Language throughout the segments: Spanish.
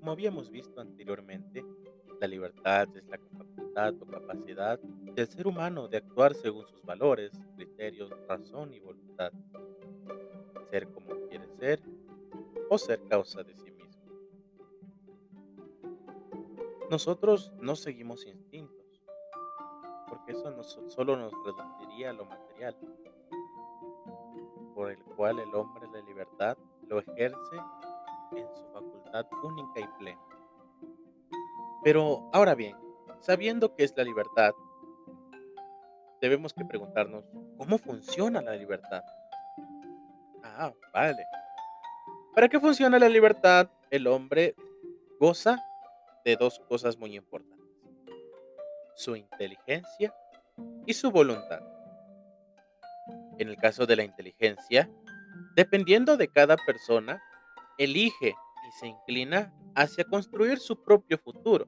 como habíamos visto anteriormente, la libertad es la facultad o capacidad del ser humano de actuar según sus valores, criterios, razón y voluntad. Ser como quiere ser o ser causa de sí mismo. Nosotros no seguimos instintos, porque eso solo nos reduciría a lo material por el cual el hombre la libertad lo ejerce en su facultad única y plena. Pero ahora bien, sabiendo que es la libertad, debemos que preguntarnos, ¿cómo funciona la libertad? Ah, vale. ¿Para qué funciona la libertad? El hombre goza de dos cosas muy importantes, su inteligencia y su voluntad. En el caso de la inteligencia, dependiendo de cada persona, elige y se inclina hacia construir su propio futuro.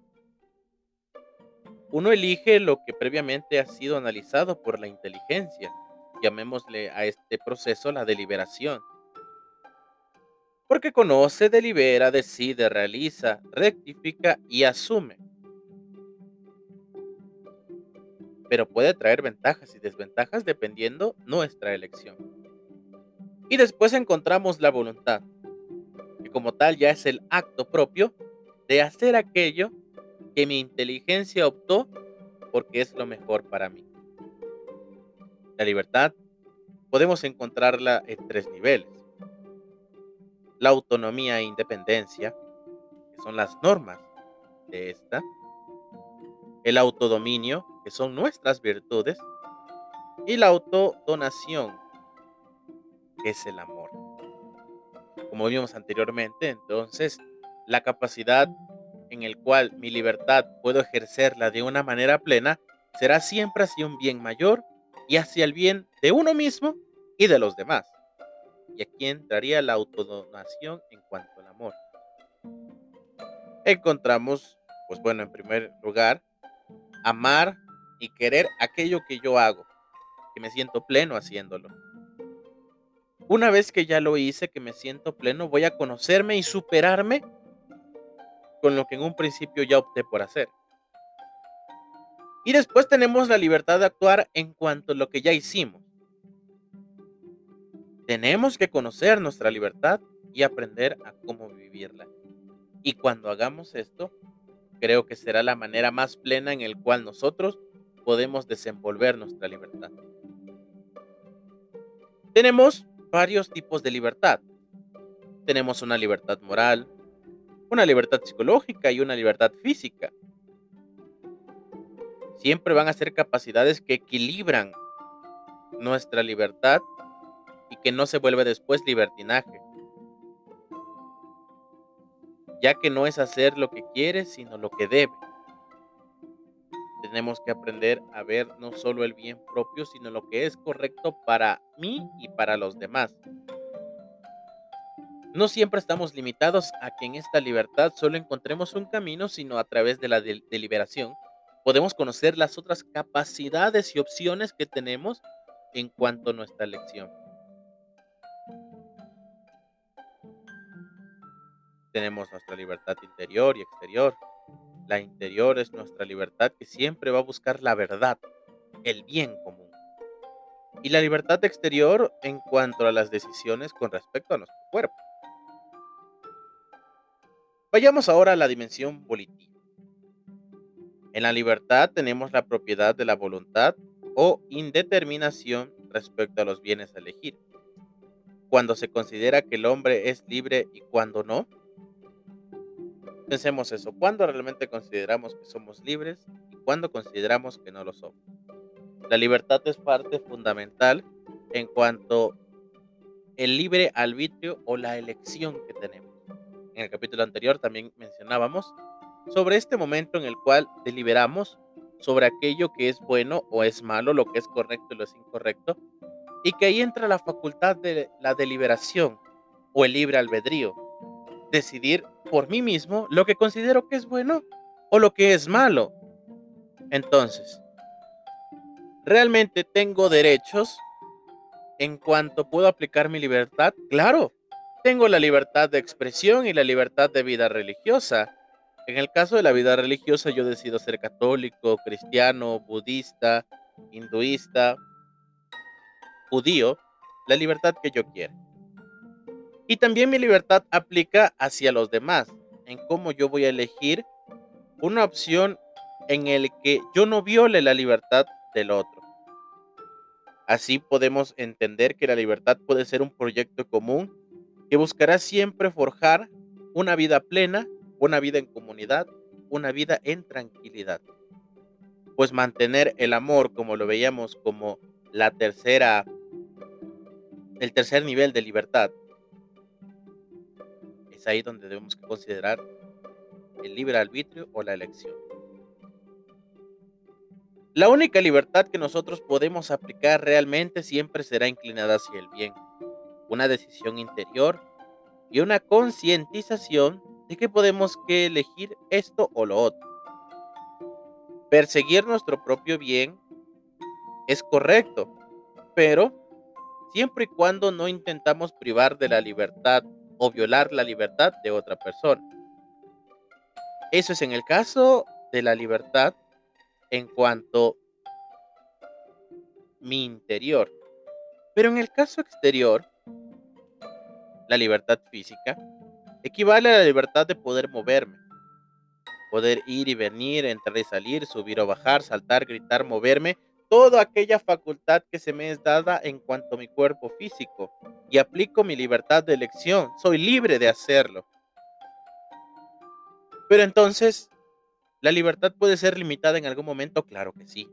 Uno elige lo que previamente ha sido analizado por la inteligencia. Llamémosle a este proceso la deliberación. Porque conoce, delibera, decide, realiza, rectifica y asume. Pero puede traer ventajas y desventajas dependiendo nuestra elección. Y después encontramos la voluntad, como tal ya es el acto propio de hacer aquello que mi inteligencia optó porque es lo mejor para mí. La libertad podemos encontrarla en tres niveles. La autonomía e independencia, que son las normas de esta. El autodominio, que son nuestras virtudes. Y la autodonación, que es el amor. Como vimos anteriormente, entonces, la capacidad en el cual mi libertad puedo ejercerla de una manera plena será siempre hacia un bien mayor y hacia el bien de uno mismo y de los demás. Y aquí entraría la autodonación en cuanto al amor. Encontramos, pues bueno, en primer lugar, amar y querer aquello que yo hago, que me siento pleno haciéndolo. Una vez que ya lo hice, que me siento pleno, voy a conocerme y superarme con lo que en un principio ya opté por hacer. Y después tenemos la libertad de actuar en cuanto a lo que ya hicimos. Tenemos que conocer nuestra libertad y aprender a cómo vivirla. Y cuando hagamos esto, creo que será la manera más plena en el cual nosotros podemos desenvolver nuestra libertad. Tenemos varios tipos de libertad. Tenemos una libertad moral, una libertad psicológica y una libertad física. Siempre van a ser capacidades que equilibran nuestra libertad y que no se vuelve después libertinaje. Ya que no es hacer lo que quiere, sino lo que debe. Tenemos que aprender a ver no solo el bien propio, sino lo que es correcto para mí y para los demás. No siempre estamos limitados a que en esta libertad solo encontremos un camino, sino a través de la del- deliberación podemos conocer las otras capacidades y opciones que tenemos en cuanto a nuestra elección. Tenemos nuestra libertad interior y exterior. La interior es nuestra libertad que siempre va a buscar la verdad, el bien común. Y la libertad exterior en cuanto a las decisiones con respecto a nuestro cuerpo. Vayamos ahora a la dimensión volitiva. En la libertad tenemos la propiedad de la voluntad o indeterminación respecto a los bienes a elegir. Cuando se considera que el hombre es libre y cuando no. Pensemos eso, ¿cuándo realmente consideramos que somos libres y cuándo consideramos que no lo somos? La libertad es parte fundamental en cuanto el libre arbitrio o la elección que tenemos. En el capítulo anterior también mencionábamos sobre este momento en el cual deliberamos sobre aquello que es bueno o es malo, lo que es correcto y lo es incorrecto, y que ahí entra la facultad de la deliberación o el libre albedrío, decidir por mí mismo lo que considero que es bueno o lo que es malo. Entonces, ¿realmente tengo derechos en cuanto puedo aplicar mi libertad, claro, tengo la libertad de expresión y la libertad de vida religiosa. En el caso de la vida religiosa, yo decido ser católico, cristiano, budista, hinduista, judío, la libertad que yo quiera. Y también mi libertad aplica hacia los demás, en cómo yo voy a elegir una opción en el que yo no viole la libertad del otro. Así podemos entender que la libertad puede ser un proyecto común que buscará siempre forjar una vida plena, una vida en comunidad, una vida en tranquilidad. Pues mantener el amor, como lo veíamos como la tercera, el tercer nivel de libertad, es ahí donde debemos considerar el libre arbitrio o la elección. La única libertad que nosotros podemos aplicar realmente siempre será inclinada hacia el bien, una decisión interior y una concientización de que podemos elegir esto o lo otro. Perseguir nuestro propio bien es correcto, pero siempre y cuando no intentamos privar de la libertad o violar la libertad de otra persona. Eso es en el caso de la libertad en cuanto mi interior. Pero en el caso exterior, la libertad física equivale a la libertad de poder moverme, poder ir y venir, entrar y salir, subir o bajar, saltar, gritar, moverme, toda aquella facultad que se me es dada en cuanto a mi cuerpo físico y aplico mi libertad de elección. Soy libre de hacerlo. Pero entonces, ¿la libertad puede ser limitada en algún momento? Claro que sí.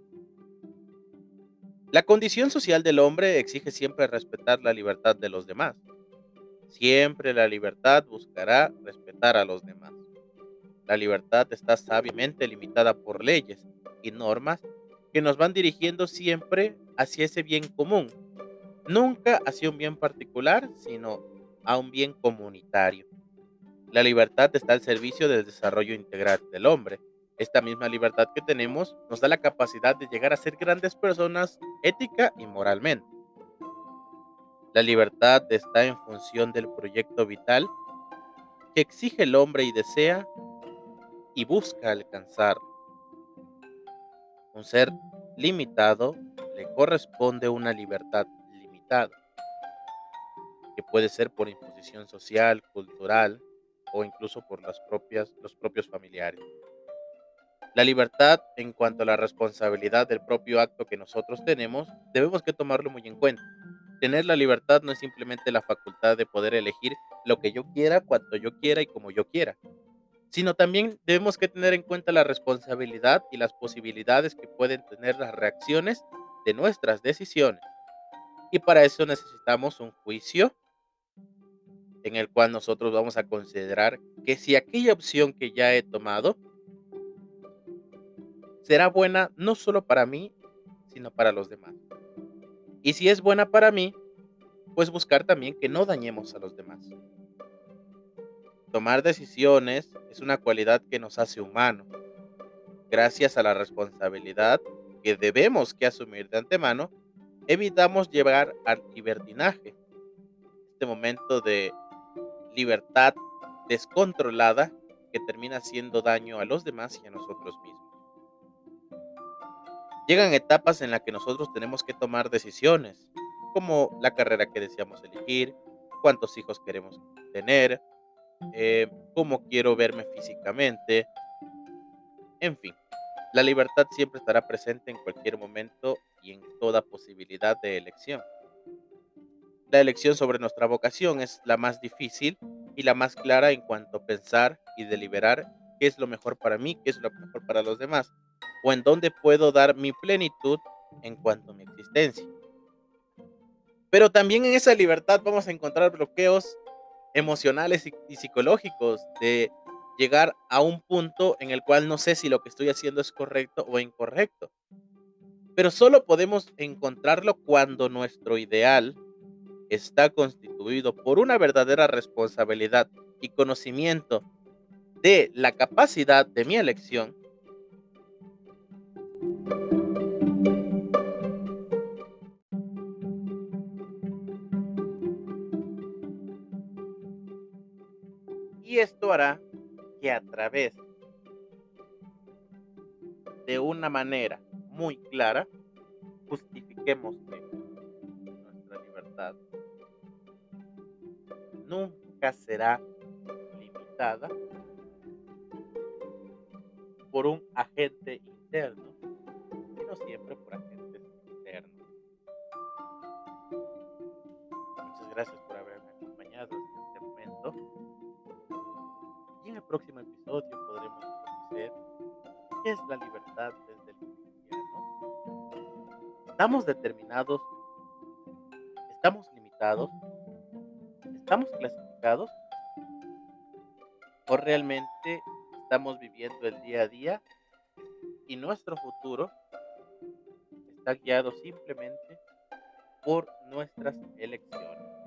La condición social del hombre exige siempre respetar la libertad de los demás. Siempre la libertad buscará respetar a los demás. La libertad está sabiamente limitada por leyes y normas que nos van dirigiendo siempre hacia ese bien común, nunca hacia un bien particular, sino a un bien comunitario. La libertad está al servicio del desarrollo integral del hombre. Esta misma libertad que tenemos nos da la capacidad de llegar a ser grandes personas ética y moralmente. La libertad está en función del proyecto vital que exige el hombre y desea y busca alcanzar. Un ser limitado le corresponde una libertad limitada, que puede ser por imposición social, cultural o incluso por los propios familiares. La libertad en cuanto a la responsabilidad del propio acto que nosotros tenemos, debemos que tomarlo muy en cuenta. Tener la libertad no es simplemente la facultad de poder elegir lo que yo quiera, cuando yo quiera y como yo quiera, sino también debemos que tener en cuenta la responsabilidad y las posibilidades que pueden tener las reacciones de nuestras decisiones. Y para eso necesitamos un juicio en el cual nosotros vamos a considerar que si aquella opción que ya he tomado será buena no solo para mí, sino para los demás. Y si es buena para mí, pues buscar también que no dañemos a los demás. Tomar decisiones es una cualidad que nos hace humanos. Gracias a la responsabilidad que debemos que asumir de antemano, evitamos llevar al libertinaje, este momento de libertad descontrolada que termina haciendo daño a los demás y a nosotros mismos. Llegan etapas en las que nosotros tenemos que tomar decisiones, como la carrera que deseamos elegir, cuántos hijos queremos tener, eh, cómo quiero verme físicamente, en fin. La libertad siempre estará presente en cualquier momento y en toda posibilidad de elección. La elección sobre nuestra vocación es la más difícil y la más clara en cuanto a pensar y deliberar qué es lo mejor para mí, qué es lo mejor para los demás, o en dónde puedo dar mi plenitud en cuanto a mi existencia. Pero también en esa libertad vamos a encontrar bloqueos emocionales y, psicológicos de llegar a un punto en el cual no sé si lo que estoy haciendo es correcto o incorrecto. Pero solo podemos encontrarlo cuando nuestro ideal está constituido por una verdadera responsabilidad y conocimiento de la capacidad de mi elección Esto hará que a través de una manera muy clara justifiquemos que nuestra libertad nunca será limitada por un agente interno, sino siempre por agentes próximo episodio podremos conocer qué es la libertad desde el cristiano. Estamos determinados, estamos limitados, estamos clasificados o realmente estamos viviendo el día a día y nuestro futuro está guiado simplemente por nuestras elecciones.